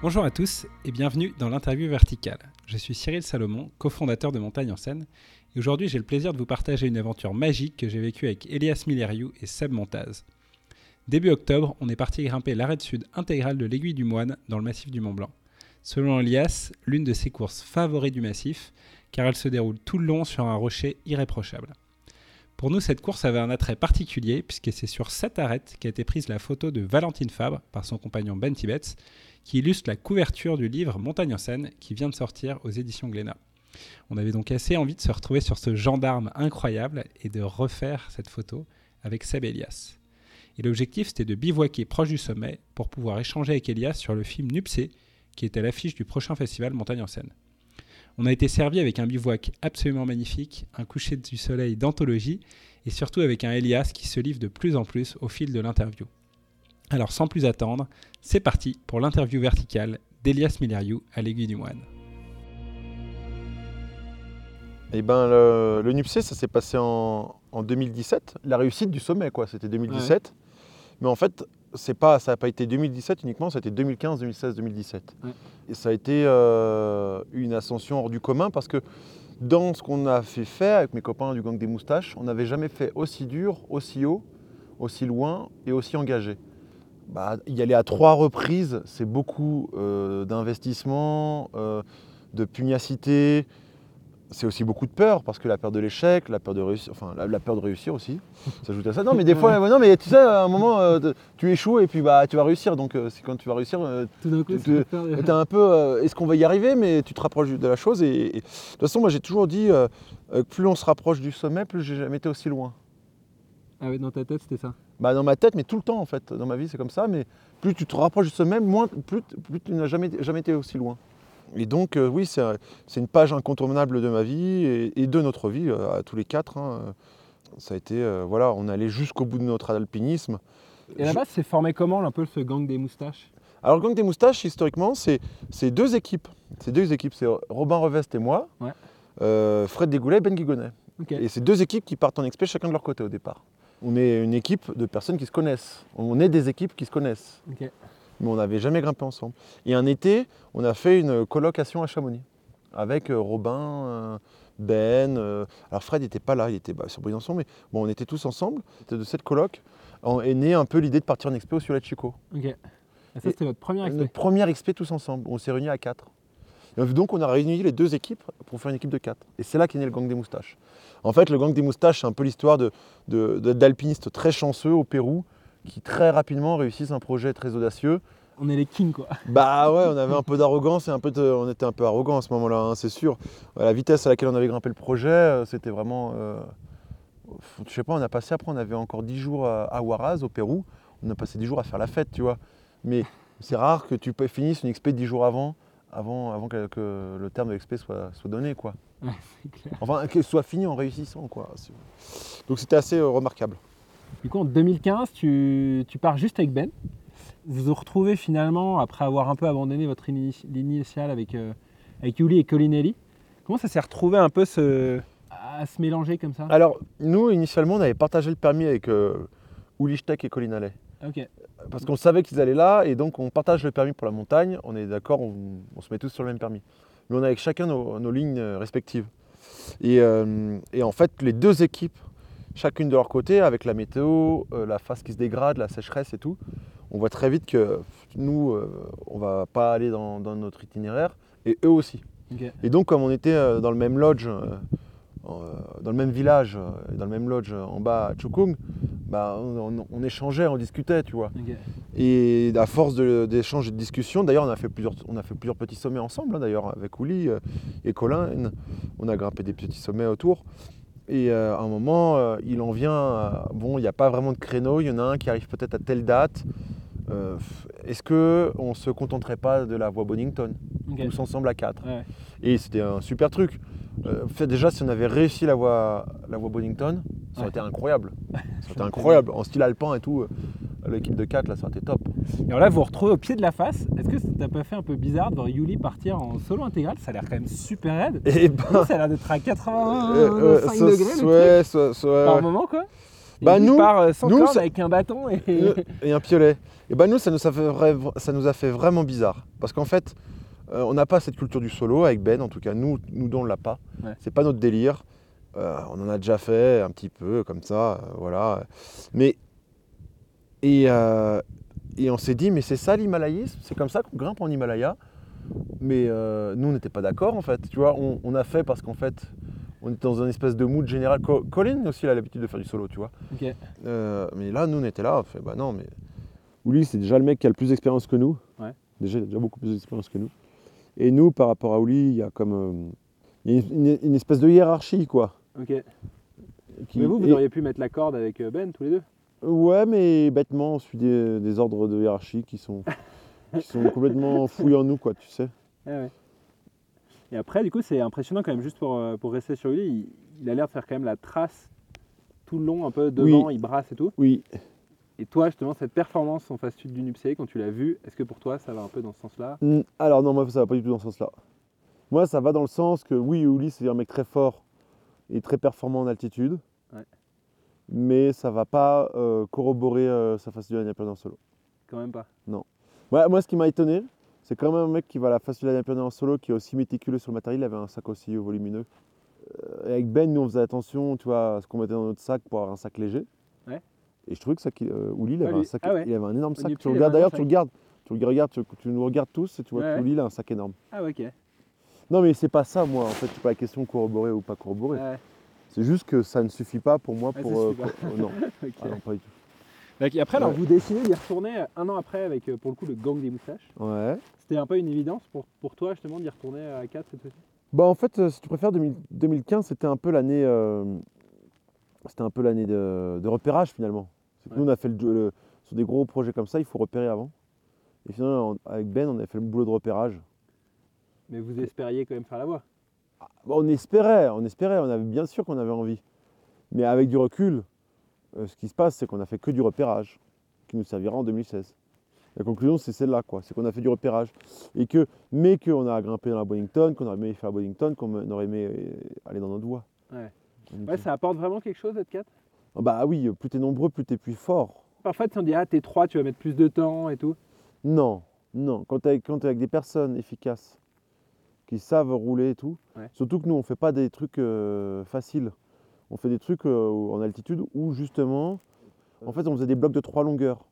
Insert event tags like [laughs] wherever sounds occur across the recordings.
Bonjour à tous et bienvenue dans l'interview verticale. Je suis Cyril Salomon, cofondateur de Montagne en Seine, et aujourd'hui j'ai le plaisir de vous partager une aventure magique que j'ai vécue avec Elias Milleriou et Seb Montaz. Début octobre, on est parti grimper l'arête sud intégrale de l'Aiguille du Moine dans le massif du Mont Blanc. Selon Elias, l'une de ses courses favoris du massif, car elle se déroule tout le long sur un rocher irréprochable. Pour nous, cette course avait un attrait particulier puisque c'est sur cette arête qu'a été prise la photo de Valentine Fabre par son compagnon Ben Tibetz, qui illustre la couverture du livre Montagne en Seine qui vient de sortir aux éditions Glénat. On avait donc assez envie de se retrouver sur ce gendarme incroyable et de refaire cette photo avec Seb Elias. Et l'objectif c'était de bivouaquer proche du sommet pour pouvoir échanger avec Elias sur le film Nupsé qui était l'affiche du prochain festival Montagne en Seine. On a été servi avec un bivouac absolument magnifique, un coucher du soleil d'anthologie et surtout avec un Elias qui se livre de plus en plus au fil de l'interview. Alors sans plus attendre, c'est parti pour l'interview verticale d'Elias Milleriou à l'Aiguille du Moine. Eh ben, le, le NUPC, ça s'est passé en, en 2017. La réussite du sommet, quoi, c'était 2017. Mais en fait, c'est pas, ça n'a pas été 2017 uniquement, c'était 2015, 2016, 2017. Ouais. Et ça a été euh, une ascension hors du commun parce que dans ce qu'on a fait faire avec mes copains du gang des moustaches, on n'avait jamais fait aussi dur, aussi haut, aussi loin et aussi engagé. Bah, y aller à trois reprises, c'est beaucoup euh, d'investissement, euh, de pugnacité, c'est aussi beaucoup de peur, parce que la peur de l'échec, la peur de réussir, enfin la, la peur de réussir aussi, [laughs] s'ajoute à ça. Non mais des fois, non mais tu sais, à un moment, euh, tu échoues et puis bah tu vas réussir. Donc c'est quand tu vas réussir, Tout d'un coup, Tu- ça t'es un peu, est-ce qu'on va y arriver? Mais tu te rapproches de la chose. Et, et- de toute façon, moi j'ai toujours dit, plus on se rapproche du sommet, plus j'ai jamais été aussi loin. Ah ouais, dans ta tête, c'était ça. Bah, dans ma tête, mais tout le temps en fait. Dans ma vie, c'est comme ça. Mais plus tu te rapproches du sommet, moins, plus, plus tu n'as jamais, jamais été aussi loin. Et donc, euh, oui, c'est une page incontournable de ma vie et, et de notre vie, euh, à tous les quatre. hein. Ça a été, euh, voilà, on est allé jusqu'au bout de notre alpinisme. Et là-bas, c'est formé comment, un peu ce gang des moustaches? Alors, le gang des moustaches, historiquement, c'est deux équipes. C'est deux équipes. C'est Robin Revest et moi, Ouais. Fred Desgoulet et Ben Guigonnet. Et c'est deux équipes qui partent en expé chacun de leur côté au départ. On est une équipe de personnes qui se connaissent. On est des équipes qui se connaissent. Mais on n'avait jamais grimpé ensemble. Et un été, on a fait une colocation à Chamonix. Avec euh, Robin, euh, Ben. euh, alors Fred n'était pas là, il était bah, sur Briançon, mais bon, on était tous ensemble. C'était de cette coloc est née un peu l'idée de partir en expé au Sulet Chico. Et ça, c'était votre première Notre expé. première expé tous ensemble. On s'est réunis à quatre. Et donc on a réuni les deux équipes pour faire une équipe de quatre. Et c'est là qu'est né le gang des moustaches. En fait, le gang des moustaches, c'est un peu l'histoire de, de- de- d'alpinistes très chanceux au Pérou qui très rapidement réussissent un projet très audacieux. On est les kings, quoi. Bah ouais, on [laughs] avait un peu d'arrogance et un peu de- on était un peu arrogant à ce moment-là, hein, c'est sûr. À la vitesse à laquelle on avait grimpé le projet, euh, c'était vraiment. euh, je sais pas, on a passé après, on avait encore 10 jours à, à Huaraz, au Pérou. On a passé 10 jours à faire la fête, tu vois. Mais c'est rare que tu finisses une expé 10 jours avant, avant, avant que, que le terme de l'expé soit, soit donné, quoi. Ouais, [laughs] c'est clair. Enfin, qu'elle soit fini en réussissant, quoi. Donc c'était assez euh, remarquable. Du coup, en 2015, tu, tu pars juste avec Ben. Vous vous retrouvez finalement, après avoir un peu abandonné votre ligne initiale avec, euh, avec Yuli et Colinelli. Comment ça s'est retrouvé un peu ce... à se mélanger comme ça? Alors, nous, initialement, on avait partagé le permis avec euh, Ulichtek et Colin Allais. Ok. Parce qu'on savait qu'ils allaient là et donc on partage le permis pour la montagne. On est d'accord, on, on se met tous sur le même permis. Mais on a avec chacun nos, nos lignes euh, respectives. Et, euh, et en fait, les deux équipes, chacune de leur côté, avec la météo, euh, la face qui se dégrade, la sécheresse et tout, on voit très vite que nous, euh, on va pas aller dans, dans notre itinéraire et eux aussi. Et donc, comme on était dans le même lodge, dans le même village, dans le même lodge en bas à Chukung, bah, on, échangeait, on discutait, tu vois. Et à force d'échanges et de discussions, d'ailleurs, on a fait plusieurs, on a fait plusieurs petits sommets ensemble, hein, d'ailleurs, avec Ouli euh, et Colin. On a grimpé des petits sommets autour. Et euh, à un moment, euh, il en vient, bon, il n'y a pas vraiment de créneau, il y en a un qui arrive peut-être à telle date. Euh, Est-ce qu'on ne se contenterait pas de la voie Bonington, tous ensemble à quatre Ouais. Et c'était un super truc. Euh, fait, déjà, si on avait réussi la voie, la voie Bonington, ça aurait Ouais. été incroyable. [laughs] Ça aurait été incroyable, en style alpin et tout. euh, L'équipe de 4, là, ça aurait été top. Et alors là, vous vous retrouvez au pied de la face. Est-ce que ça t'a pas fait un peu bizarre de voir Yuli partir en solo intégral? Ça a l'air quand même super raide. Et ben, [laughs] Ça a l'air d'être à 85 euh, euh, so- degrés ouais, par moment, quoi. Et Bah, nous- part sans nous, ça- avec un bâton et. [laughs] Et un piolet. Et ben nous, ça nous a fait, vra- ça nous a fait vraiment bizarre. Parce qu'en fait, euh, on n'a pas cette culture du solo avec Ben, en tout cas, nous, nous on l'a pas. Ouais. C'est pas notre délire. Euh, on en a déjà fait un petit peu, comme ça, euh, voilà. Mais. Et, et on s'est dit, mais c'est ça l'himalayisme? C'est comme ça qu'on grimpe en Himalaya Mais nous, on n'était pas d'accord, en fait. Tu vois, on, on a fait parce qu'en fait, on était dans une espèce de mood général. Co- Colin aussi, il a l'habitude de faire du solo, tu vois. Mais là, nous, on était là, on fait, bah non, mais. Ouli, c'est déjà le mec qui a le plus d'expérience que nous. Ouais. Déjà, il a déjà beaucoup plus d'expérience que nous. Et nous, par rapport à Ouli, il y a comme. euh, il y a une, espèce de hiérarchie, quoi. Ok. qui- Mais vous, vous et- auriez pu mettre la corde avec euh, Ben tous les deux? Ouais, mais bêtement, on suit des, des ordres de hiérarchie qui sont, [laughs] qui sont complètement fouillés en nous, quoi, tu sais. Ah ouais. Et après, du coup, c'est impressionnant quand même, juste pour, euh, pour rester sur lui, il, il a l'air de faire quand même la trace tout le long, un peu devant, il brasse et tout. Oui. Et toi, justement, cette performance en phase sud du Nupsé, quand tu l'as vu, est-ce que pour toi, ça va un peu dans ce sens-là? Alors non, moi ça va pas du tout dans ce sens-là. Moi ça va dans le sens que oui, Ouli c'est un mec très fort et très performant en altitude. Ouais. Mais ça va pas euh, corroborer euh, sa facilité d'Annapurna en solo. Quand même pas. Ouais, moi ce qui m'a étonné, c'est quand même un mec qui va à la facilité d'Annapurna en solo, qui est aussi méticuleux sur le matériel, il avait un sac aussi volumineux. Euh, avec Ben, nous on faisait attention tu vois, à ce qu'on mettait dans notre sac pour avoir un sac léger. Et je trouvais que ça, euh, Ouli, il Ah, avait, lui- un sac, ah ouais. il avait un énorme sac. Tu regardes d'ailleurs, tu regardes, tu le regardes, tu, tu nous regardes tous et tu vois Ouais, que. Ouli il a un sac énorme. Ah ok. Non mais c'est pas ça moi en fait, c'est pas la question de corroborer ou pas corroborer. Ouais, C'est juste que ça ne suffit pas pour moi pour. euh, pour- euh, non. [laughs] Ah non, pas du tout. Et après, alors, Ouais. vous décidez d'y retourner un an après avec, pour le coup, le gang des moustaches. Ouais. C'était un peu une évidence pour, pour toi, justement, d'y retourner à 4 cette fois-ci? Bah en fait, euh, si tu préfères 2000 2015, c'était un peu l'année. euh, c'était un peu l'année de, de repérage finalement. Nous on a fait le, le- sur des gros projets comme ça, il faut repérer avant. Et finalement on- avec Ben, on avait fait le boulot de repérage. Mais vous espériez quand même faire la voie. Bah, on espérait, on espérait, on avait bien sûr qu'on avait envie. Mais avec du recul, euh, ce qui se passe, c'est qu'on a fait que du repérage, qui nous servira en 2016. La conclusion, c'est celle-là, quoi. C'est qu'on a fait du repérage. Et que, mais qu'on a grimpé dans la Boddington, qu'on aurait aimé faire la Boddington, qu'on aurait aimé euh, aller dans notre voie. Ouais. Ouais, ça apporte vraiment quelque chose, cette 4 ah Bah oui, plus t'es nombreux, plus t'es plus fort. Parfois, tu on dit, ah, t'es 3, tu vas mettre plus de temps et tout. Non, non. Quand t'es avec, avec des personnes efficaces, qui savent rouler et tout, Ouais. surtout que nous, on fait pas des trucs euh, faciles. On fait des trucs euh, en altitude où justement, en fait, on faisait des blocs de trois longueurs.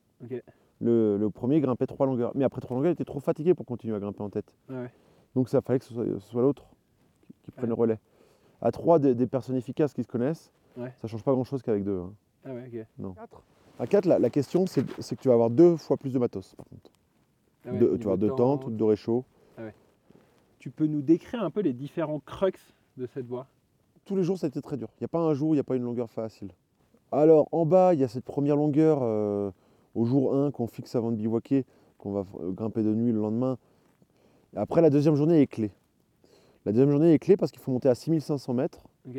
Le, le premier grimpait trois longueurs. Mais après trois longueurs, il était trop fatigué pour continuer à grimper en tête. Ouais. Donc ça fallait que ce soit, l'autre qui, qui prenne Ouais. le relais. À trois, des, des personnes efficaces qui se connaissent, Ouais. ça change pas grand-chose qu'avec deux. hein. Ah ouais, ok. Non. À 4, la, la question, c'est c'est que tu vas avoir deux fois plus de matos, par contre. Ah ouais, Deux- niveau tu vas avoir deux temps, tentes, deux réchauds. Tu peux nous décrire un peu les différents crux de cette voie? Tous les jours, ça a été très dur. Il n'y a pas un jour, il n'y a pas une longueur facile. Alors, en bas, il y a cette première longueur euh, au jour 1 qu'on fixe avant de bivouaquer, qu'on va euh, grimper de nuit le lendemain. Après, la deuxième journée est clé. La deuxième journée est clé parce qu'il faut monter à 6500 mètres Ok.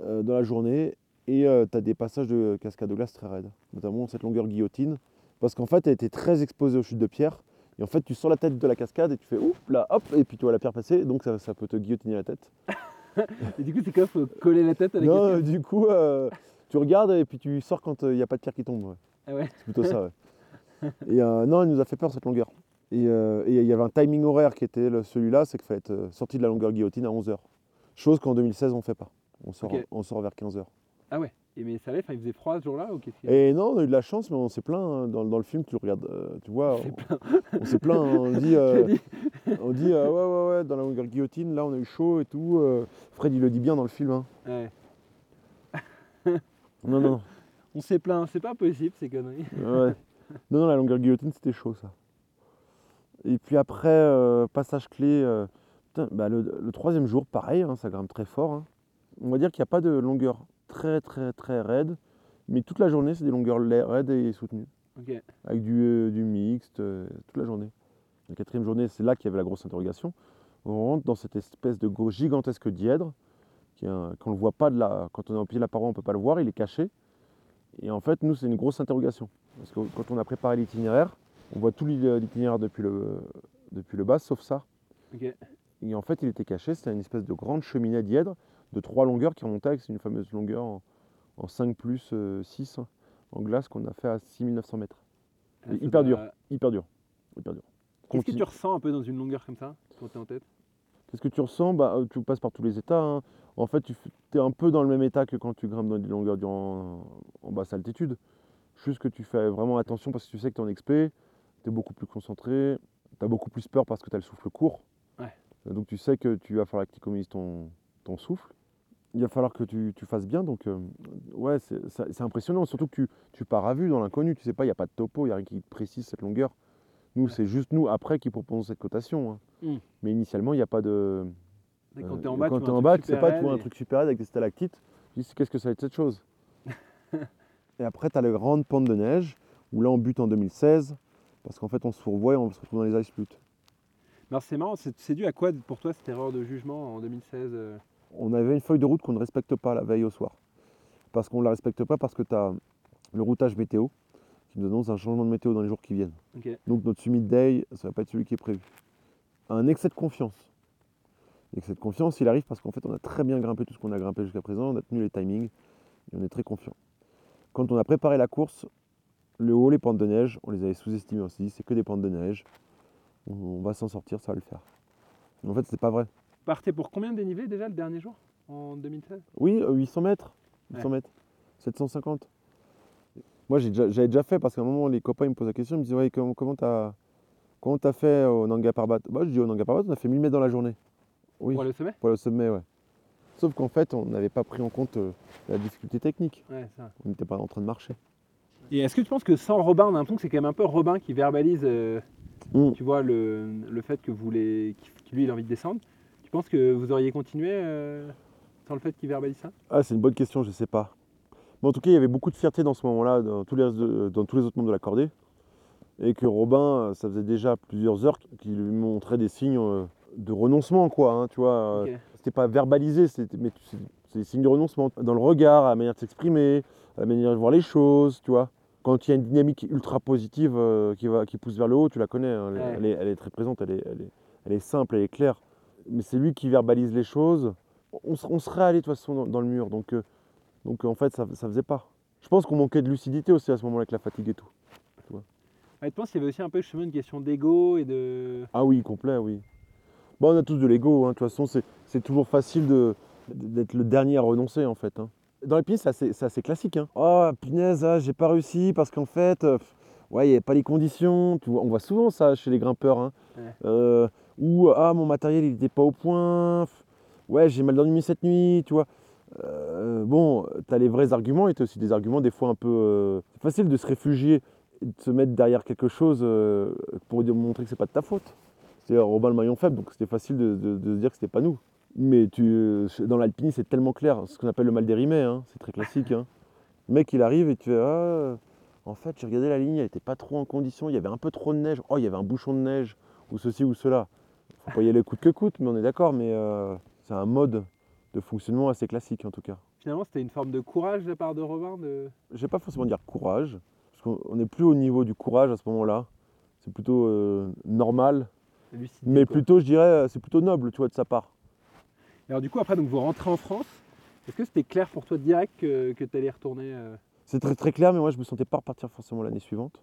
Euh, dans la journée et tu as des passages de cascade de glace très raides, notamment cette longueur guillotine, parce qu'en fait, elle était très exposée aux chutes de pierre. Et en fait, tu sors la tête de la cascade et tu fais oup là, hop, et puis tu vois la pierre passer, donc ça, ça peut te guillotiner la tête. [laughs] Et du coup, c'est quoi Faut coller la tête avec non, la euh, du coup, euh, tu regardes et puis tu sors quand il n'y a pas de pierre qui tombe. ouais. Ah ouais C'est plutôt ça. ouais. Et euh, non, elle nous a fait peur cette longueur. Et euh, il y avait un timing horaire qui était celui-là, c'est qu'il fallait être euh, sorti de la longueur guillotine à 11h. Chose qu'en 2016, on ne fait pas. On sort, Ok. on sort vers 15h. Ah ouais. Et mais ça allait, il faisait froid ce jour-là ou qu'est-ce qu'il y a Et non, on a eu de la chance, mais on s'est plaint hein, dans, dans le film, tu regardes, euh, tu vois, on, s'est plaint, hein, on dit, [laughs] euh, dit on dit euh, ouais, ouais, ouais, dans la longueur guillotine, là on a eu chaud et tout. Fred, il le dit bien dans le film. hein. Ouais. [laughs] Non, non, On s'est plaint, c'est pas possible ces conneries. Ouais. Non, non, la longueur guillotine, c'était chaud ça. Et puis après, passage clé, putain, bah, le, le troisième jour, pareil, ça grimpe très fort. On va dire qu'il n'y a pas de longueur très très très raide, mais toute la journée, c'est des longueurs raides et soutenues, avec du, euh, du mixte, euh, toute la journée. La quatrième journée, c'est là qu'il y avait la grosse interrogation. On rentre dans cette espèce de gros gigantesque dièdre, qui qu'on ne voit pas de la, quand on est au pied de la paroi, on ne peut pas le voir, il est caché. Et en fait, nous, c'est une grosse interrogation. Parce que quand on a préparé l'itinéraire, on voit tout l'it- l'itinéraire depuis le, depuis le bas, sauf ça. Et en fait, il était caché, c'était une espèce de grande cheminée dièdre de trois longueurs qui remontait avec une fameuse longueur en, en 5 plus 6 en glace qu'on a fait à 6900 mètres. Ah, hyper doit- dur. Hyper dur. Hyper dur. Qu'est-ce que tu ressens un peu dans une longueur comme ça quand t'es en tête? Qu'est-ce que tu ressens? Bah, euh, Tu passes par tous les états. hein. En fait, tu es un peu dans le même état que quand tu grimpes dans des longueurs durant, en basse altitude. Juste que tu fais vraiment attention parce que tu sais que tu es en expé, tu es beaucoup plus concentré, tu as beaucoup plus peur parce que tu as le souffle court. Ouais. Euh, Donc tu sais que tu vas falloir que tu économises ton, ton souffle. Il va falloir que tu, tu fasses bien. Donc euh, ouais, c'est impressionnant. Surtout que tu, tu pars à vue dans l'inconnu. Tu sais pas, il n'y a pas de topo, il n'y a rien qui précise cette longueur. Nous, Ouais. c'est juste nous après qui proposons cette cotation. hein. Mm. Mais initialement, il n'y a pas de. Et Quand Euh, t'es en bas, quand tu un en bas, tu sais super pas, tu vois un truc super avec des stalactites. Tu dis qu'est-ce que ça va être cette chose? [laughs] Et après, tu as les grandes pentes de neige où là on bute en 2016 parce qu'en fait on se fourvoie et on se retrouve dans les ice alors, c'est marrant, c'est dû à quoi pour toi cette erreur de jugement en 2016 euh? On avait une feuille de route qu'on ne respecte pas la veille au soir. Parce qu'on ne la respecte pas parce que tu as le routage météo qui nous annonce un changement de météo dans les jours qui viennent. Donc notre summit day, ça va pas être celui qui est prévu. Un excès de confiance. L'excès de confiance, il arrive parce qu'en fait, on a très bien grimpé tout ce qu'on a grimpé jusqu'à présent, on a tenu les timings et on est très confiant. Quand on a préparé la course, le haut, les pentes de neige, on les avait sous-estimées. On s'est dit, c'est que des pentes de neige, on, on va s'en sortir, ça va le faire. Mais en fait, c'est pas vrai. Partez pour combien de dénivelé déjà le dernier jour en 2016 Oui, euh, 800 mètres, 800 mètres, 750. Moi, j'ai déjà- j'avais déjà fait parce qu'à un moment, les copains ils me posent la question, ils me disent ouais, comment comment t'as comment fait au Nanga Parbat Bah, je dis au Nanga Parbat, on a fait 1000 mètres dans la journée. Oui, Pour au sommet? Pour au sommet, ouais. Sauf qu'en fait, on n'avait pas pris en compte euh, la difficulté technique. Ouais, ça. On n'était pas en train de marcher. Et est-ce que tu penses que sans Robin, on a l'impression que c'est quand même un peu Robin qui verbalise, euh, Mm. tu vois, le, le fait que vous voulez, lui, il a envie de descendre penses que vous auriez continué euh, sans le fait qu'il verbalise ça? Ah, c'est une bonne question, je sais pas. Mais en tout cas, il y avait beaucoup de fierté dans ce moment-là, dans tous les, restes de- dans tous les autres membres de la cordée. Et que Robin, euh, ça faisait déjà plusieurs heures qu'il lui montrait des signes euh, de renoncement, quoi. hein, tu vois, c'était pas verbalisé, c'était, mais c'est c'est des signes de renoncement. Dans le regard, à la manière de s'exprimer, à la manière de voir les choses, tu vois. Quand il y a une dynamique ultra positive euh, qui, va, qui pousse vers le haut, tu la connais, hein, elle, Ouais. elle est, elle est très présente, est, elle est simple, elle est claire. Mais c'est lui qui verbalise les choses. On, on serait allé de toute façon dans, dans le mur, donc, euh, donc en fait ça, ça faisait pas. Je pense qu'on manquait de lucidité aussi à ce moment-là avec la fatigue et tout. Ouais, tu penses qu'il y avait aussi un peu justement une question d'ego et de. Ah oui, complet, oui. Bon, on a tous de l'ego, hein, de toute façon c'est toujours facile de- d'être le dernier à renoncer en fait. hein. Dans les pistes, c'est assez, classique. Hein. Oh, punaise, ah, j'ai pas réussi parce qu'en fait, euh, ouais, il n'y avait pas les conditions. Tu vois, on voit souvent ça chez les grimpeurs. hein. Ouais. Euh, ou, ah, mon matériel, il n'était pas au point. Ouais, j'ai mal dormi cette nuit, tu vois. Euh, bon, tu as les vrais arguments et tu aussi des arguments des fois un peu... euh, c'est facile de se réfugier et de se mettre derrière quelque chose euh, pour montrer que c'est pas de ta faute. C'est Robin le maillon faible, donc c'était facile de, se dire que c'était pas nous. Mais tu, euh, dans l'alpinisme, c'est tellement clair, ce qu'on appelle le mal dérimé, hein, c'est très classique. Hein. Le mec, il arrive et tu fais Ah, en fait, j'ai regardé la ligne, elle était pas trop en condition, il y avait un peu trop de neige, oh, il y avait un bouchon de neige, ou ceci ou cela. Faut pas y aller coûte que coûte, mais on est d'accord, mais euh, c'est un mode de fonctionnement assez classique en tout cas. Finalement, c'était une forme de courage de la part de Robin de... Je vais pas forcément dire courage, parce qu'on on n'est plus au niveau du courage à ce moment-là. C'est plutôt euh, normal, lucidité, mais quoi. plutôt, je dirais, euh, c'est plutôt noble, tu vois, de sa part. Alors, du coup, après, donc, vous rentrez en France. Est-ce que c'était clair pour toi direct que, que tu allais retourner euh, C'est très très clair, mais moi je me sentais pas repartir forcément l'année suivante.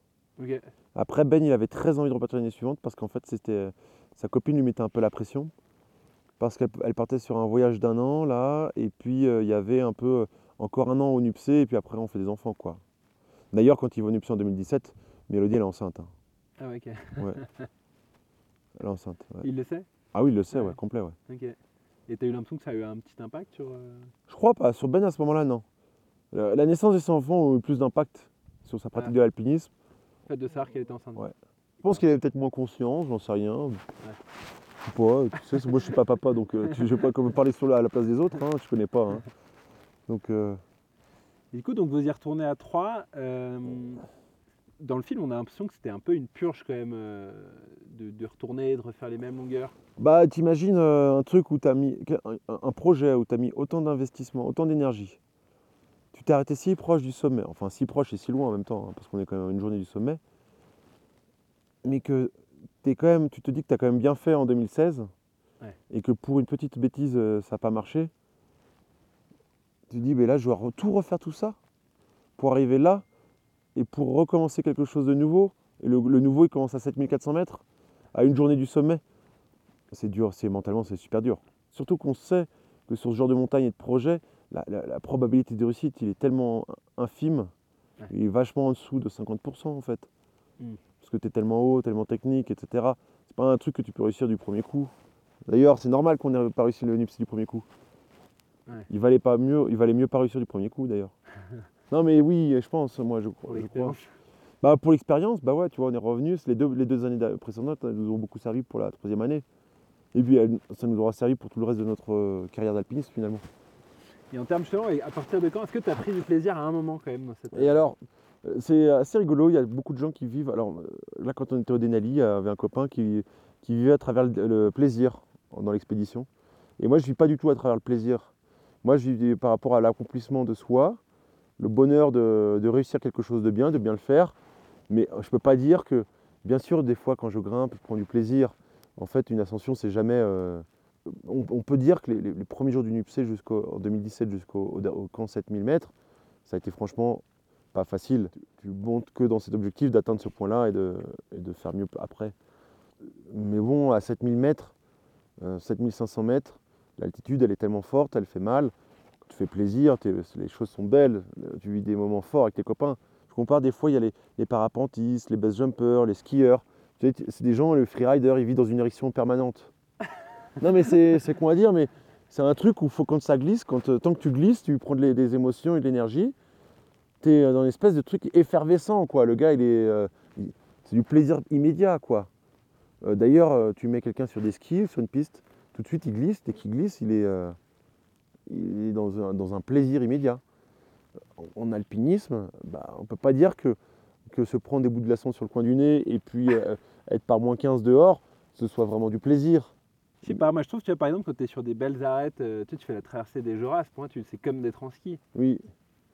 Après, Ben, il avait très envie de repartir l'année suivante parce qu'en fait, c'était sa copine lui mettait un peu la pression parce qu'elle elle partait sur un voyage d'un an là, et puis euh, il y avait un peu euh, encore un an au NUPC, et puis après on fait des enfants quoi. D'ailleurs, quand il va au NUPC en 2017, Mélodie elle est enceinte. hein. Ah, ouais, ok. [laughs] Elle est enceinte. ouais. Il le sait? Ah oui, il le sait, ouais, Ouais. complet, ouais. Ok. Et t'as eu l'impression que ça a eu un petit impact sur. euh, Je crois pas. Sur Ben à ce moment-là, non. La, la naissance de ses enfants a eu plus d'impact sur sa pratique Ah. de l'alpinisme. le fait de savoir qu'elle était enceinte Ouais. Je pense qu'il avait peut-être moins conscience, j'en sais rien. Je sais pas, tu sais, moi je suis pas papa, donc euh, tu- je vais pas comme parler sur la, à la place des autres, hein, je connais pas. hein. Donc euh, du coup, donc vous y retournez à 3. dans le film, on a l'impression que c'était un peu une purge quand même euh, de, de retourner, de refaire les mêmes longueurs. bah t'imagines euh, un truc où t'as mis un, un projet où t'as mis autant d'investissement, autant d'énergie. Tu t'es arrêté si proche du sommet, enfin si proche et si loin en même temps, hein, parce qu'on est quand même à une journée du sommet. Mais que t'es quand même, tu te dis que tu as quand même bien fait en 2016 Ouais. et que pour une petite bêtise euh, ça n'a pas marché. Tu te dis, mais là, je dois tout refaire tout ça pour arriver là et pour recommencer quelque chose de nouveau. Et le, le nouveau, il commence à 7400 mètres, à une journée du sommet. C'est dur, c'est mentalement, c'est super dur. Surtout qu'on sait que sur ce genre de montagne et de projet, la, la- la probabilité de réussite, il est tellement infime, Ouais. il est vachement en dessous de 50% en fait. Mm. Parce que tu es tellement haut, tellement technique, etc. C'est pas un truc que tu peux réussir du premier coup. D'ailleurs, c'est normal qu'on n'ait pas réussi le NIPS du premier coup. Ouais. Il valait pas mieux, il valait mieux pas réussir du premier coup d'ailleurs. [laughs] non mais oui, je pense, moi je, Pour crois- je crois. l'expérience. Bah pour l'expérience, bah ouais, tu vois, on est revenu. Les deux, les deux années précédentes elles nous ont beaucoup servi pour la troisième année. Et puis elles- ça nous aura servi pour tout le reste de notre euh, carrière d'alpiniste finalement. Et en termes justement, à partir de quand est-ce que tu as pris du plaisir à un moment quand même dans cette. Et alors, c'est assez rigolo, il y a beaucoup de gens qui vivent. Alors euh, là, quand on était au Denali, il y avait un copain qui, vivait à travers le, plaisir dans l'expédition. Et moi, je ne vis pas du tout à travers le plaisir. Moi, je vis par rapport à l'accomplissement de soi, le bonheur de, réussir quelque chose de bien, de bien le faire. Mais euh, je ne peux pas dire que, bien sûr, des fois, quand je grimpe, je prends du plaisir. En fait, une ascension, c'est jamais. euh, on, peut dire que les, premiers jours du NUPC jusqu'au en 2017 jusqu'au au, au camp 7000 mètres, ça a été franchement pas facile. Tu, tu montes que dans cet objectif d'atteindre ce point-là et de, et de faire mieux après. Mais bon, à 7000 mètres, euh, 7500 mètres, l'altitude elle est tellement forte, elle fait mal. Tu fais plaisir, les choses sont belles, euh, tu vis des moments forts avec tes copains. Je compare des fois, il y a les, les parapentistes, les base jumpers, les skieurs. Tu sais, C'est des gens, le freerider, il vit dans une érection permanente. [laughs] non mais c'est con à dire, mais c'est un truc où faut quand ça glisse, quand, euh, tant que tu glisses, tu prends de l'é- des émotions et de l'énergie. Tu es dans une espèce de truc effervescent, quoi. Le gars, il est, euh, c'est du plaisir immédiat, quoi. Euh, D'ailleurs, euh, tu mets quelqu'un sur des skis, sur une piste, tout de suite, il glisse. Dès qu'il glisse, il est, euh, il est dans, un, dans un plaisir immédiat. En, en alpinisme, bah, on ne peut pas dire que, que se prendre des bouts de glaçons sur le coin du nez et puis euh, [laughs] être par moins 15 dehors, ce soit vraiment du plaisir. Je sais pas, moi je trouve, tu vois, par exemple, quand tu es sur des belles arêtes, euh, tu, sais, tu fais la traversée des Joras, pour moi, tu- c'est comme d'être en ski. Oui.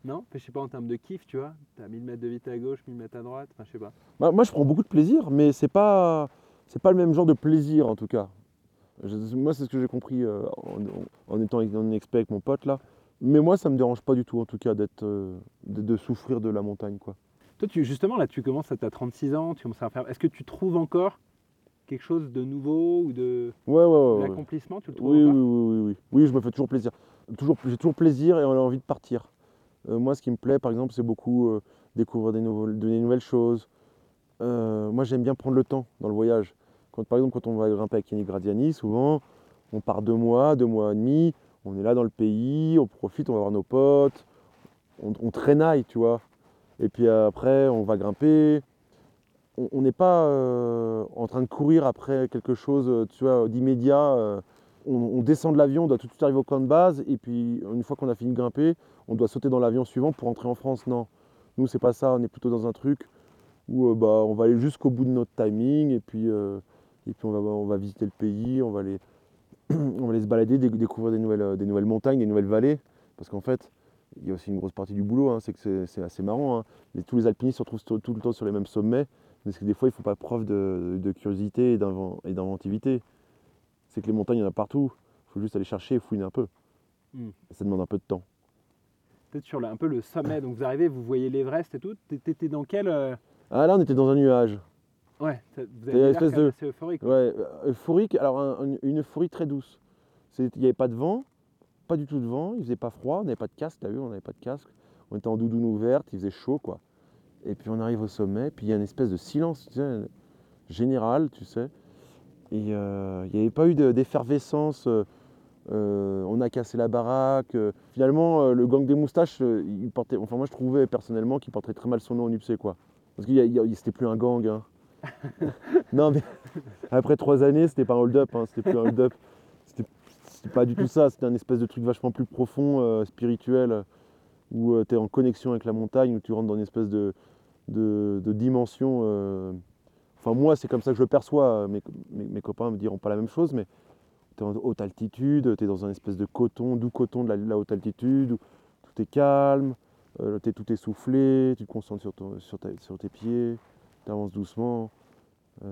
Non Je sais pas, en termes de kiff, tu vois, tu as 1000 mètres de vite à gauche, 1000 mètres à droite, enfin, je sais pas. Bah, moi, je prends beaucoup de plaisir, mais c'est pas, c'est pas le même genre de plaisir en tout cas. Je- moi, c'est ce que j'ai compris euh, en, en étant en expert avec mon pote là. Mais moi, ça me dérange pas du tout en tout cas d'être, euh, de, de souffrir de la montagne quoi. Toi, tu, justement, là, tu commences à t'as 36 ans, tu commences à faire. Est-ce que tu trouves encore quelque chose de nouveau ou de Ouais, ouais, ouais. ouais. l'accomplissement Tu le trouves Oui, oui, oui, oui, oui. Oui, je me fais toujours plaisir. Toujours, j'ai toujours plaisir et on a envie de partir. Euh, moi, ce qui me plaît, par exemple, c'est beaucoup euh, découvrir des, nouveaux- des nouvelles choses. Euh, moi, j'aime bien prendre le temps dans le voyage. Par exemple, quand on va grimper avec Yannick Gradiani, souvent, on part deux mois, deux mois et demi, on est là dans le pays, on profite, on va voir nos potes, on, traînaille, tu vois. Et puis après, on va grimper. On n'est pas en train de courir après quelque chose, tu vois, d'immédiat. On, descend de l'avion, on doit tout de suite arriver au camp de base, et puis une fois qu'on a fini de grimper, on doit sauter dans l'avion suivant pour rentrer en France. Non, nous c'est pas ça, on est plutôt dans un truc où euh, bah, on va aller jusqu'au bout de notre timing, et puis, euh, on, va, visiter le pays, on va aller, [clears throat] on va se balader, dé- découvrir des nouvelles, euh, des nouvelles montagnes, des nouvelles vallées, parce qu'en fait, il y a aussi une grosse partie du boulot, hein, c'est que c'est- assez marrant. hein. Tous les alpinistes se retrouvent tout, le temps sur les mêmes sommets, mais que des fois, ils ne font pas preuve de, curiosité et d'inventivité. C'est que les montagnes, il y en a partout. Il faut juste aller chercher et fouiner un peu. Hmm. Et ça demande un peu de temps. Peut-être sur le- un peu le sommet. Donc vous arrivez, vous voyez l'Everest et tout. T'é- T'étais dans quel. euh, Ah là, on était dans un nuage. Ouais, ça- vous avez même de- assez euphorique. Ouais, euh, euphorique. Alors, un- un- une euphorie très douce. Il n'y avait pas de vent, pas du tout de vent. Il faisait pas froid. On n'avait pas de casque. T'as vu, on n'avait pas de casque. On était en doudoune ouverte. Il faisait chaud, quoi. Et puis on arrive au sommet. Puis il y a une espèce de silence tu sais, général, tu sais. Et euh, il n'y avait pas eu de- d'effervescence. euh, euh, on a cassé la baraque. Finalement, le gang des moustaches, il portait. Enfin, moi, je trouvais personnellement qu'il portait très mal son nom en UPC, quoi. Parce que c'était plus un gang. hein. [laughs] non, mais après trois années, c'était pas un hold-up. hein, C'était plus un hold-up. C'était pas du tout ça. C'était un espèce de truc vachement plus profond, euh, spirituel, où tu es en connexion avec la montagne, où tu rentres dans une espèce de, de, de dimension. Euh, Enfin, moi, c'est comme ça que je le perçois. Mes, mes, mes copains me diront pas la même chose, mais tu es en haute altitude, tu es dans un espèce de coton, doux coton de la, la haute altitude, où tout est calme, euh, t'es tout essoufflé, tu te concentres sur, ton- sur, ta- sur tes pieds, tu avances doucement,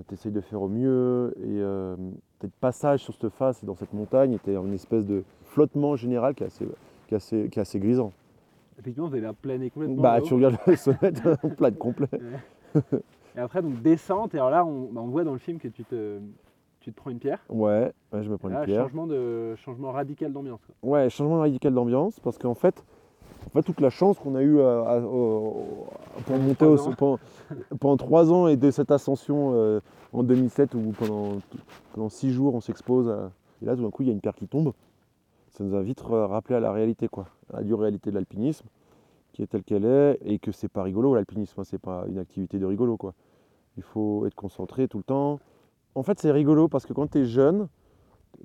tu essayes de faire au mieux, et euh, t'es de passage sur cette face et dans cette montagne, et tu es en une espèce de flottement général qui est assez, qui est assez, qui est assez grisant. Effectivement, vous avez l'air plané complètement. Bah, tu regardes le sommet, on plane complet. [laughs] Et après, donc descente, et alors là, on, bah, on voit dans le film que tu te, tu te prends une pierre. Ouais, ouais, je me prends Là, une pierre. changement, de, changement radical d'ambiance. Ouais, changement radical d'ambiance parce qu'en fait, en fait, toute la chance qu'on a eue à- à- au- pour monter au, pendant, pendant trois ans et de cette ascension euh, en 2007 où pendant, pendant six jours on s'expose à- et là tout d'un coup il y a une pierre qui tombe, ça nous a vite ra- rappelé à la réalité quoi, à la dure réalité de l'alpinisme qui est telle qu'elle est et que c'est pas rigolo l'alpinisme, hein, c'est pas une activité de rigolo quoi. Il faut être concentré tout le temps. En fait c'est rigolo parce que quand tu es jeune,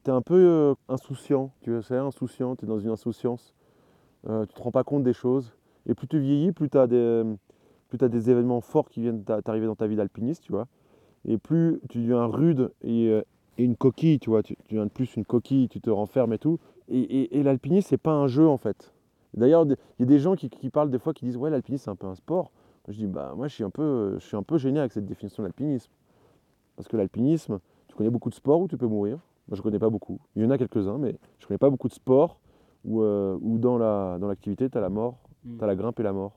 tu es un peu euh, insouciant, tu sais, insouciant, tu es dans une insouciance. Euh, tu te rends pas compte des choses. Et plus tu vieillis, plus tu as, des événements forts qui viennent t'a- t'arriver dans ta vie d'alpiniste, tu vois. Et plus tu deviens rude et, euh, une coquille, tu vois. Tu, tu deviens de plus une coquille, tu te renfermes et tout. Et, et, et l'alpinisme, c'est pas un jeu, en fait. D'ailleurs, il y a des gens qui, qui parlent des fois qui disent Ouais, l'alpinisme, c'est un peu un sport. Je dis Bah, moi, je suis un peu, je suis un peu gêné avec cette définition de l'alpinisme. Parce que l'alpinisme, tu connais beaucoup de sports où tu peux mourir. Moi, je connais pas beaucoup. Il y en a quelques-uns, mais je connais pas beaucoup de sports où, euh, où dans la dans l'activité, tu as la mort, Mm. tu as la grimpe et la mort.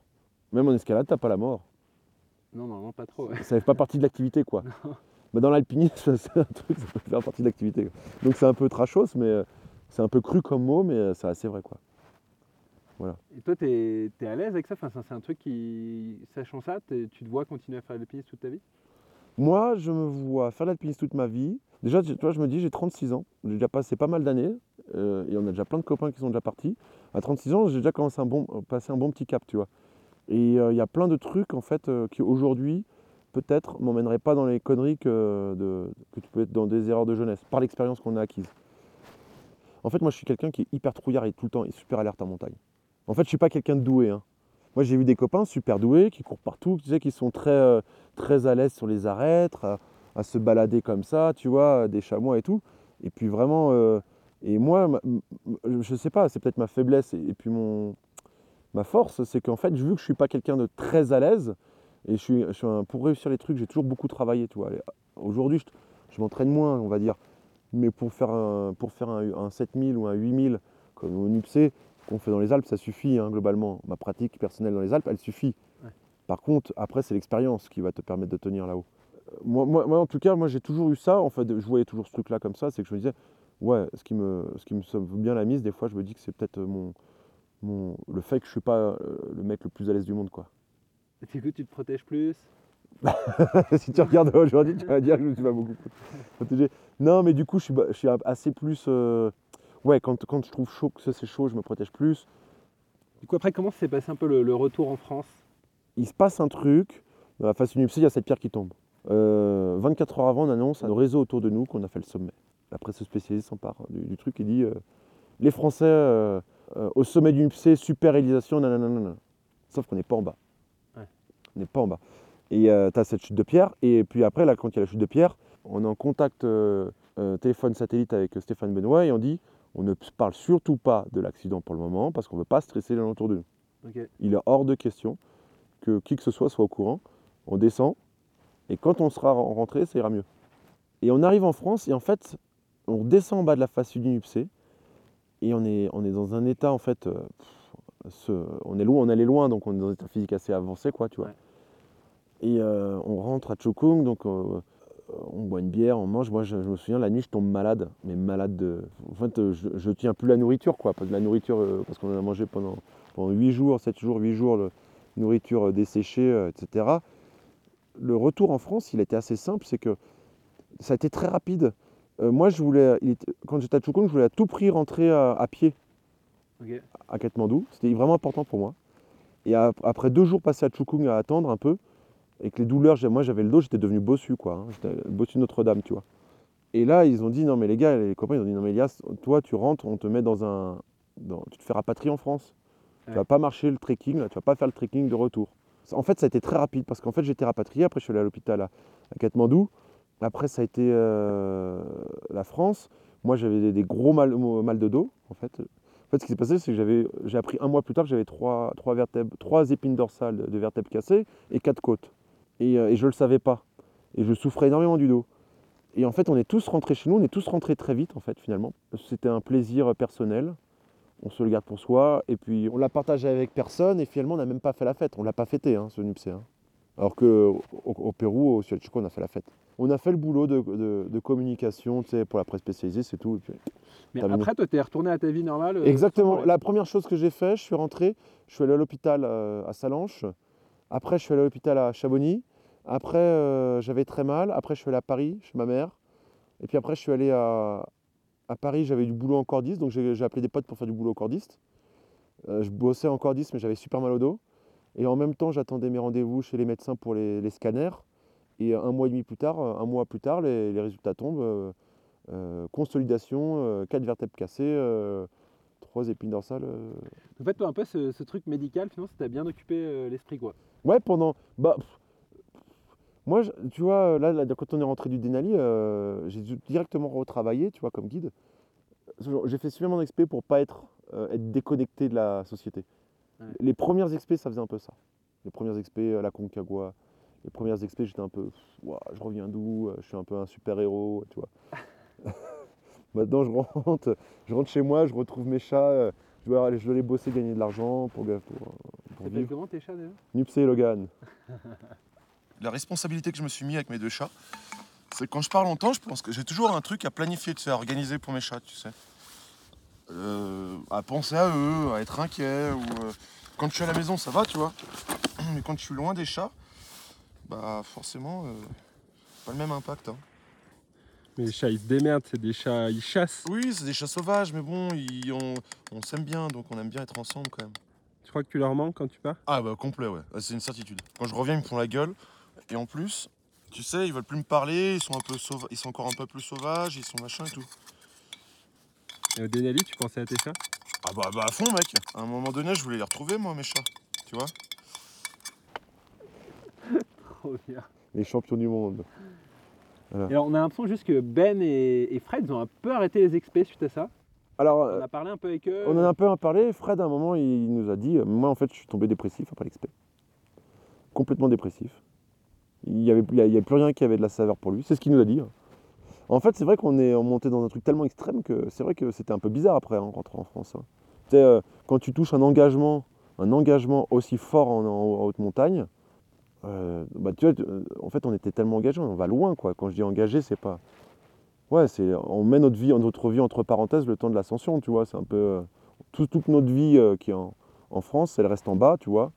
Même en escalade, tu pas la mort. Non, non, non, pas trop. ouais. Ça fait pas partie de l'activité, quoi. [laughs] Mais dans l'alpinisme, [laughs] c'est un truc, ça peut faire partie de l'activité. Donc c'est un peu trashos, mais euh, c'est un peu cru comme mot, mais euh, c'est assez vrai, quoi. Et toi, tu es, à l'aise avec ça? Enfin, C'est un truc qui, sachant ça, tu te vois continuer à faire l'alpinisme toute ta vie? Moi, je me vois faire l'alpinisme toute ma vie. Déjà, tu vois, je me dis, j'ai 36 ans. J'ai déjà passé pas mal d'années. euh, et on a déjà plein de copains qui sont déjà partis. À 36 ans, j'ai déjà commencé un bon, passé un bon petit cap, tu vois. Et euh, il y a plein de trucs, en fait, euh, qui aujourd'hui, peut-être, m'emmèneraient pas dans les conneries que, de- que tu peux être dans des erreurs de jeunesse, par l'expérience qu'on a acquise. En fait, moi, je suis quelqu'un qui est hyper trouillard et tout le temps est super alerte en montagne. En fait, je suis pas quelqu'un de doué. hein. Moi, j'ai vu des copains super doués qui courent partout, tu sais, qui sont très, euh, très à l'aise sur les arêtes, à, se balader comme ça, tu vois, des chamois et tout. Et puis vraiment, euh, et moi, m- je sais pas, c'est peut-être ma faiblesse et, puis mon, ma force, c'est qu'en fait, vu que je suis pas quelqu'un de très à l'aise, et je suis, je un- pour réussir les trucs, j'ai toujours beaucoup travaillé, Aujourd'hui, je, je m'entraîne moins, on va dire. Mais pour faire un, pour faire un, un 7000 ou un 8000, comme au NUPC, qu'on fait dans les Alpes, ça suffit, hein, globalement. Ma pratique personnelle dans les Alpes, elle suffit. Ouais. Par contre, après, c'est l'expérience qui va te permettre de tenir là-haut. Euh, Moi, moi, moi, en tout cas, moi, j'ai toujours eu ça. En fait, je voyais toujours ce truc-là comme ça. C'est que je me disais, ouais, ce qui me, ce qui me sauve bien la mise, des fois, je me dis que c'est peut-être mon, mon, le fait que je suis pas euh, le mec le plus à l'aise du monde, quoi. Du coup, tu te protèges plus? [laughs] Si tu regardes aujourd'hui, tu vas dire que je me suis pas beaucoup protégé. Non, mais du coup, je suis, ba- je suis assez plus. euh, Ouais, quand, quand je trouve chaud, que ça c'est chaud, je me protège plus. Du coup, après, comment s'est passé un peu le, le retour en France? Il se passe un truc. Dans la face UNIPC, il y a cette pierre qui tombe. Euh, 24 heures avant, on annonce à nos réseaux autour de nous qu'on a fait le sommet. La presse spécialisée s'empare du, du truc et dit euh, les Français euh, euh, au sommet du UNIPC, super réalisation, nanana. Sauf qu'on n'est pas en bas. Ouais. On n'est pas en bas. Et tu as cette chute de pierre. Et puis après, là, quand il y a la chute de pierre, on est en contact euh, euh, téléphone satellite avec Stéphane Benoît et on dit on ne parle surtout pas de l'accident pour le moment parce qu'on ne veut pas stresser les gens autour de nous. Il est hors de question que qui que ce soit soit au courant. On descend et quand on sera rentré, ça ira mieux. Et on arrive en France et en fait, on descend en bas de la face du UPC et on est, on est dans un état en fait. euh, ce- on est loin, on allait loin, donc on est dans un état physique assez avancé, quoi, tu vois. Ouais. Et euh, on rentre à Chokung, donc euh, on boit une bière, on mange. Moi, je, je me souviens, la nuit, je tombe malade, mais malade de. En fait, euh, je, je tiens plus la nourriture, quoi. Parce que la nourriture, euh, parce qu'on en a mangé pendant, pendant 8 jours, 7 jours, 8 jours, le- nourriture euh, desséchée, euh, etc. Le retour en France, il était assez simple, c'est que ça a été très rapide. Euh, moi, je voulais, il était- quand j'étais à Chokung, je voulais à tout prix rentrer à, à pied à Katmandou. C'était vraiment important pour moi. Et ap- après deux jours passés à Chukung à attendre un peu, avec les douleurs, moi j'avais le dos, j'étais devenu bossu, quoi. hein. Bossu Notre-Dame, tu vois. Et là, ils ont dit, non mais les gars, les copains, ils ont dit, non mais Elias, toi tu rentres, on te met dans un... dans- tu te fais rapatrier en France. Tu Ouais. vas pas marcher le trekking, là, tu vas pas faire le trekking de retour. En fait, ça a été très rapide, parce qu'en fait, j'étais rapatrié, après je suis allé à l'hôpital à, à Katmandou. Après, ça a été euh, la France. Moi, j'avais des, des gros mal, mal de dos, en fait. En fait, ce qui s'est passé, c'est que j'avais, j'ai appris un mois plus tard que j'avais trois, trois, vertèbres, trois épines dorsales de vertèbres cassées et quatre côtes. Et, euh, et je ne le savais pas. Et je souffrais énormément du dos. Et en fait, on est tous rentrés chez nous, on est tous rentrés très vite, en fait, finalement. C'était un plaisir personnel. on se le garde pour soi, et puis on l'a partagé avec personne, et finalement on n'a même pas fait la fête, on l'a pas fêté hein, ce NUPC. hein. Alors que au, au Pérou, au Chico, on a fait la fête. On a fait le boulot de, de- de communication, tu sais, pour la presse spécialisée, c'est tout. et puis- Mais après, toi, t'es retourné à ta vie normale euh, Exactement. La première chose que j'ai fait, je suis rentré, je suis allé à l'hôpital euh, à Salanches. Après, je suis allé à l'hôpital à Chamonix. Après, euh, j'avais très mal. Après, je suis allé à Paris chez ma mère. Et puis après, je suis allé à, Paris, j'avais du boulot en cordiste. Donc, j'ai appelé des potes pour faire du boulot au cordiste. Euh, je bossais en cordiste, mais j'avais super mal au dos. Et en même temps, j'attendais mes rendez-vous chez les médecins pour les, scanners. Et un mois et demi plus tard, un mois plus tard, les, résultats tombent. Euh, consolidation, euh, quatre vertèbres cassées, trois épines dorsales. euh. En fait, toi, un peu ce, ce truc médical, finalement, ça t'a bien occupé euh, l'esprit, quoi. Ouais, pendant. Bah, pff, moi, je- tu vois, là, là, quand on est rentré du Denali, euh, j'ai directement retravaillé, tu vois, comme guide. J'ai fait suffisamment d'expé pour pas être, euh, être déconnecté de la société. Ouais. Les premières expés, ça faisait un peu ça. Les premières expés à la Concagua, les premières expés, j'étais un peu, je reviens d'où Je suis un peu un super-héros, tu vois. [laughs] Maintenant, je rentre, [laughs] je rentre chez moi, je retrouve mes chats, euh, je dois, aller- je dois aller bosser, gagner de l'argent pour, pour, pour Ça s'appelle vivre. comment tes chats, déjà Nupsé et Logan. La responsabilité que je me suis mis avec mes deux chats, c'est que quand je pars longtemps, je pense que j'ai toujours un truc à planifier, tu sais, à organiser pour mes chats, tu sais. Euh, à penser à eux, à être inquiet. Ou, euh, quand je suis à la maison, ça va, tu vois. Mais quand je suis loin des chats, bah forcément, euh, pas le même impact. hein. Mais les chats, ils se démerdent, c'est des chats, ils chassent. Oui, c'est des chats sauvages, mais bon, ils- on, on s'aime bien, donc on aime bien être ensemble quand même. Tu crois que tu leur manques quand tu pars? Ah bah complet, ouais, Ah, c'est une certitude. Quand je reviens, ils me font la gueule. Et en plus, tu sais, ils veulent plus me parler, ils sont un peu sauva- ils sont encore un peu plus sauvages, ils sont machin et tout. Et au Denali, tu pensais à tes chats? Ah bah, bah à fond mec À un moment donné je voulais les retrouver moi mes chats, tu vois [laughs] Trop bien. Les champions du monde. Et alors, on a l'impression juste que Ben et, et Fred, ils ont un peu arrêté les expés suite à ça. Alors, On euh, a parlé un peu avec eux. on en a un peu parlé. Fred, à un moment, il nous a dit euh, Moi, en fait, je suis tombé dépressif après l'expé. Complètement dépressif. Il n'y avait, il y avait plus rien qui avait de la saveur pour lui. C'est ce qu'il nous a dit. hein. En fait, c'est vrai qu'on est monté dans un truc tellement extrême que c'est vrai que c'était un peu bizarre après, en rentrant en France. hein. Euh, quand tu touches un engagement, un engagement aussi fort en, en haute montagne, euh, bah, tu vois, tu- euh, en fait, on était tellement engagé, on va loin, quoi. Quand je dis engagé, c'est pas. Ouais, c'est, on met notre vie, notre vie entre parenthèses le temps de l'ascension, tu vois. C'est un peu. euh, tout- toute notre vie euh, qui est en, en France, elle reste en bas, tu vois.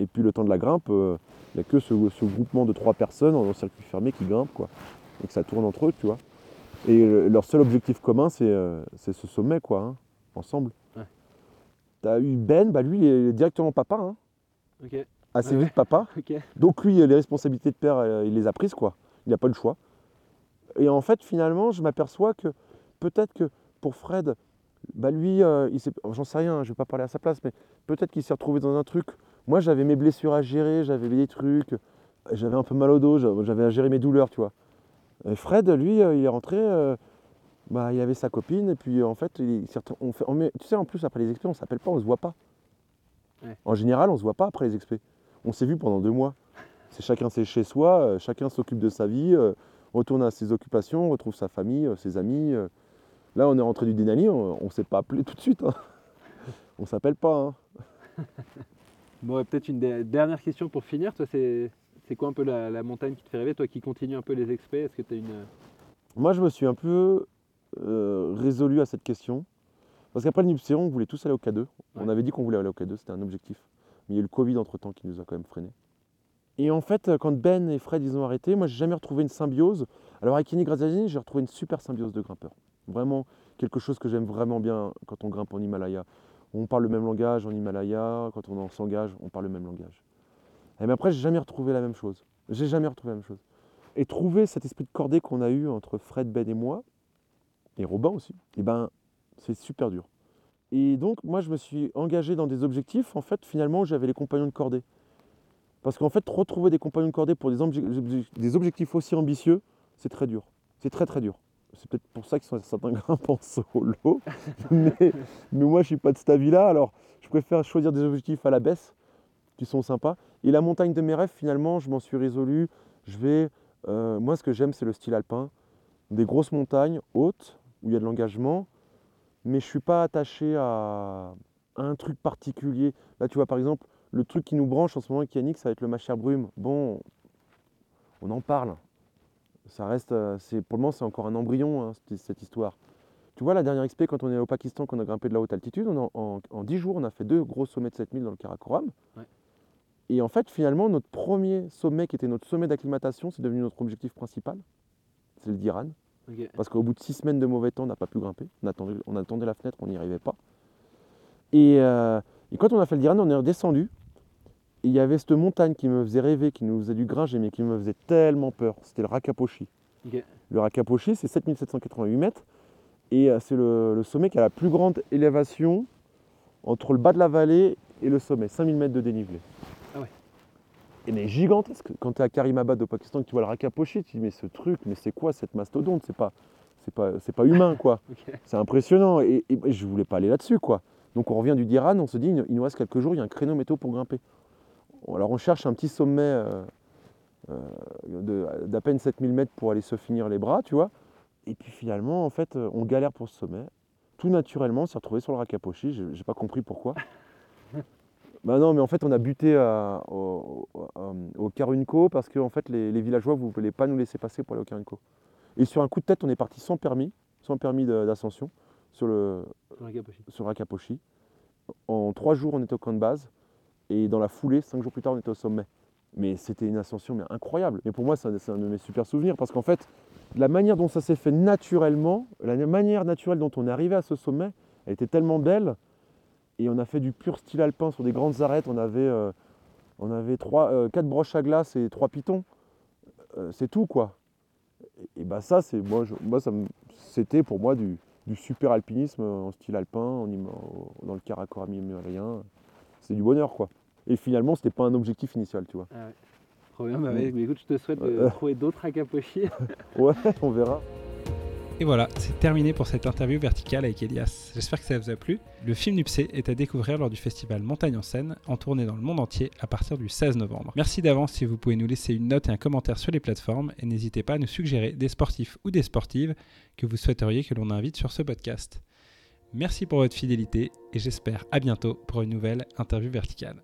Et puis le temps de la grimpe, il n'y a que ce, ce groupement de trois personnes en circuit fermé qui grimpent, quoi. Et que ça tourne entre eux, tu vois. Et leur seul objectif commun, c'est, c'est ce sommet, quoi, hein, ensemble. Ouais. T'as eu Ben, bah lui, il est directement papa, hein, Ok, assez Ouais. vite papa. [laughs] Donc lui, les responsabilités de père, euh, il les a prises, quoi. Il n'a pas le choix. Et en fait, finalement, je m'aperçois que peut-être que pour Fred, bah lui, euh, il s'est- j'en sais rien, je ne vais pas parler à sa place, mais peut-être qu'il s'est retrouvé dans un truc. Moi, j'avais mes blessures à gérer, j'avais des trucs, j'avais un peu mal au dos, j'avais à gérer mes douleurs, tu vois. Et Fred, lui, euh, il est rentré, euh, bah, il avait sa copine, et puis en fait, il, s'est retrouvé- on fait, on met- tu sais, en plus, après les expés, on ne s'appelle pas, on ne se voit pas. Ouais. En général, on ne se voit pas après les expés. On s'est vu pendant deux mois. C'est chacun c'est chez soi, euh, chacun s'occupe de sa vie, euh, retourne à ses occupations, retrouve sa famille, euh, ses amis. Là, on est rentré du Denali, on ne s'est pas appelé tout de suite. hein. On s'appelle pas. hein. [laughs] Bon, peut-être une der- dernière question pour finir. Toi, c'est quoi un peu la, la montagne qui te fait rêver Toi qui continues un peu les expés, est-ce que tu as une. Moi, je me suis un peu euh, résolu à cette question. Parce qu'après le Nipséron, on voulait tous aller au K2. On avait dit qu'on voulait aller au K2, c'était un objectif. Mais il y a eu le Covid entre-temps qui nous a quand même freinés. Et en fait, quand Ben et Fred ils ont arrêté, moi j'ai jamais retrouvé une symbiose. Alors avec Kenny Graziani, j'ai retrouvé une super symbiose de grimpeurs. Vraiment quelque chose que j'aime vraiment bien quand on grimpe en Himalaya. On parle le même langage en Himalaya, quand on en s'engage, on parle le même langage. Et mais après, j'ai jamais retrouvé la même chose. J'ai jamais retrouvé la même chose. Et trouver cet esprit de cordée qu'on a eu entre Fred, Ben et moi, et Robin aussi, et ben c'est super dur. Et donc moi je me suis engagé dans des objectifs en fait finalement où j'avais les compagnons de cordée. Parce qu'en fait retrouver des compagnons de cordée pour des, obje- obje- des objectifs aussi ambitieux, c'est très dur. C'est très très dur. C'est peut-être pour ça qu'ils sont certains [laughs] grimpent en solo. [laughs] mais, mais moi je suis pas de cet avis-là, alors je préfère choisir des objectifs à la baisse qui sont sympas. Et la montagne de mes rêves finalement je m'en suis résolu. Je vais. euh, moi ce que j'aime c'est le style alpin. Des grosses montagnes hautes où il y a de l'engagement, mais je suis pas attaché à un truc particulier. Là, tu vois, par exemple, le truc qui nous branche en ce moment avec Yannick, ça va être le Machère Brume. Bon, on en parle. Ça reste, euh, c'est, pour le moment, c'est encore un embryon, hein, cette, cette histoire. Tu vois, la dernière expé, quand on est au Pakistan, qu'on a grimpé de la haute altitude, on a- en, en 10 jours, on a fait deux gros sommets de 7000 dans le Karakoram. Ouais. Et en fait, finalement, notre premier sommet, qui était notre sommet d'acclimatation, c'est devenu notre objectif principal. C'est le Diran. Parce qu'au bout de six semaines de mauvais temps, on n'a pas pu grimper. On attendait, on attendait la fenêtre, on n'y arrivait pas. Et, euh, et quand on a fait le Diran, on est redescendu. Et il y avait cette montagne qui me faisait rêver, qui nous faisait du gringe, mais qui me faisait tellement peur. C'était le Rakaposhi. Le Rakaposhi, c'est 7788 mètres. Et euh, c'est le, le sommet qui a la plus grande élévation entre le bas de la vallée et le sommet, 5000 mètres de dénivelé. Et mais gigantesque. Quand tu es à Karimabad au Pakistan, que tu vois le Rakaposhi, tu te dis mais ce truc, mais c'est quoi cette mastodonte? C'est pas, c'est pas, c'est pas humain quoi. [laughs] C'est impressionnant. Et, et je voulais pas aller là-dessus quoi. Donc on revient du Diran, on se dit il nous reste quelques jours, il y a un créneau météo pour grimper. Alors on cherche un petit sommet euh, euh, d'à peine 7000 mètres pour aller se finir les bras, tu vois. Et puis finalement, en fait, euh, on galère pour ce sommet. Tout naturellement, on s'est retrouvé sur le Rakaposhi. J'ai pas compris pourquoi. [laughs] bah non, mais en fait, on a buté à- au, au, au Karunko parce que en fait, les, les villageois ne voulaient pas nous laisser passer pour aller au Karunko. Et sur un coup de tête, on est parti sans permis, sans permis d'ascension sur le, Sur Rakaposhi. En trois jours, on était au camp de base. Et dans la foulée, cinq jours plus tard, on était au sommet. Mais c'était une ascension mais incroyable. Mais pour moi, c'est un, c'est un de mes super souvenirs parce qu'en fait, la manière dont ça s'est fait naturellement, la manière naturelle dont on est arrivé à ce sommet, elle était tellement belle. Et on a fait du pur style alpin sur des grandes arêtes. On avait, euh, on avait trois, euh, quatre broches à glace et trois pitons. Euh, c'est tout quoi. Et, et bah ça, c'est moi, je- moi ça c'était pour moi du, du super alpinisme en style alpin, en dans le Karakoram himalayen. C'est du bonheur quoi. Et finalement, c'était pas un objectif initial, tu vois. Ah ouais. Trop bien, bah, ouais, mais écoute, je te souhaite de trouver d'autres Akaposhi. [laughs] Ouais, on verra. Et voilà, c'est terminé pour cette interview verticale avec Elias. J'espère que ça vous a plu. Le film Nupsé est à découvrir lors du festival Montagne en Seine, en tournée dans le monde entier à partir du 16 novembre. Merci d'avance si vous pouvez nous laisser une note et un commentaire sur les plateformes et n'hésitez pas à nous suggérer des sportifs ou des sportives que vous souhaiteriez que l'on invite sur ce podcast. Merci pour votre fidélité et j'espère à bientôt pour une nouvelle interview verticale.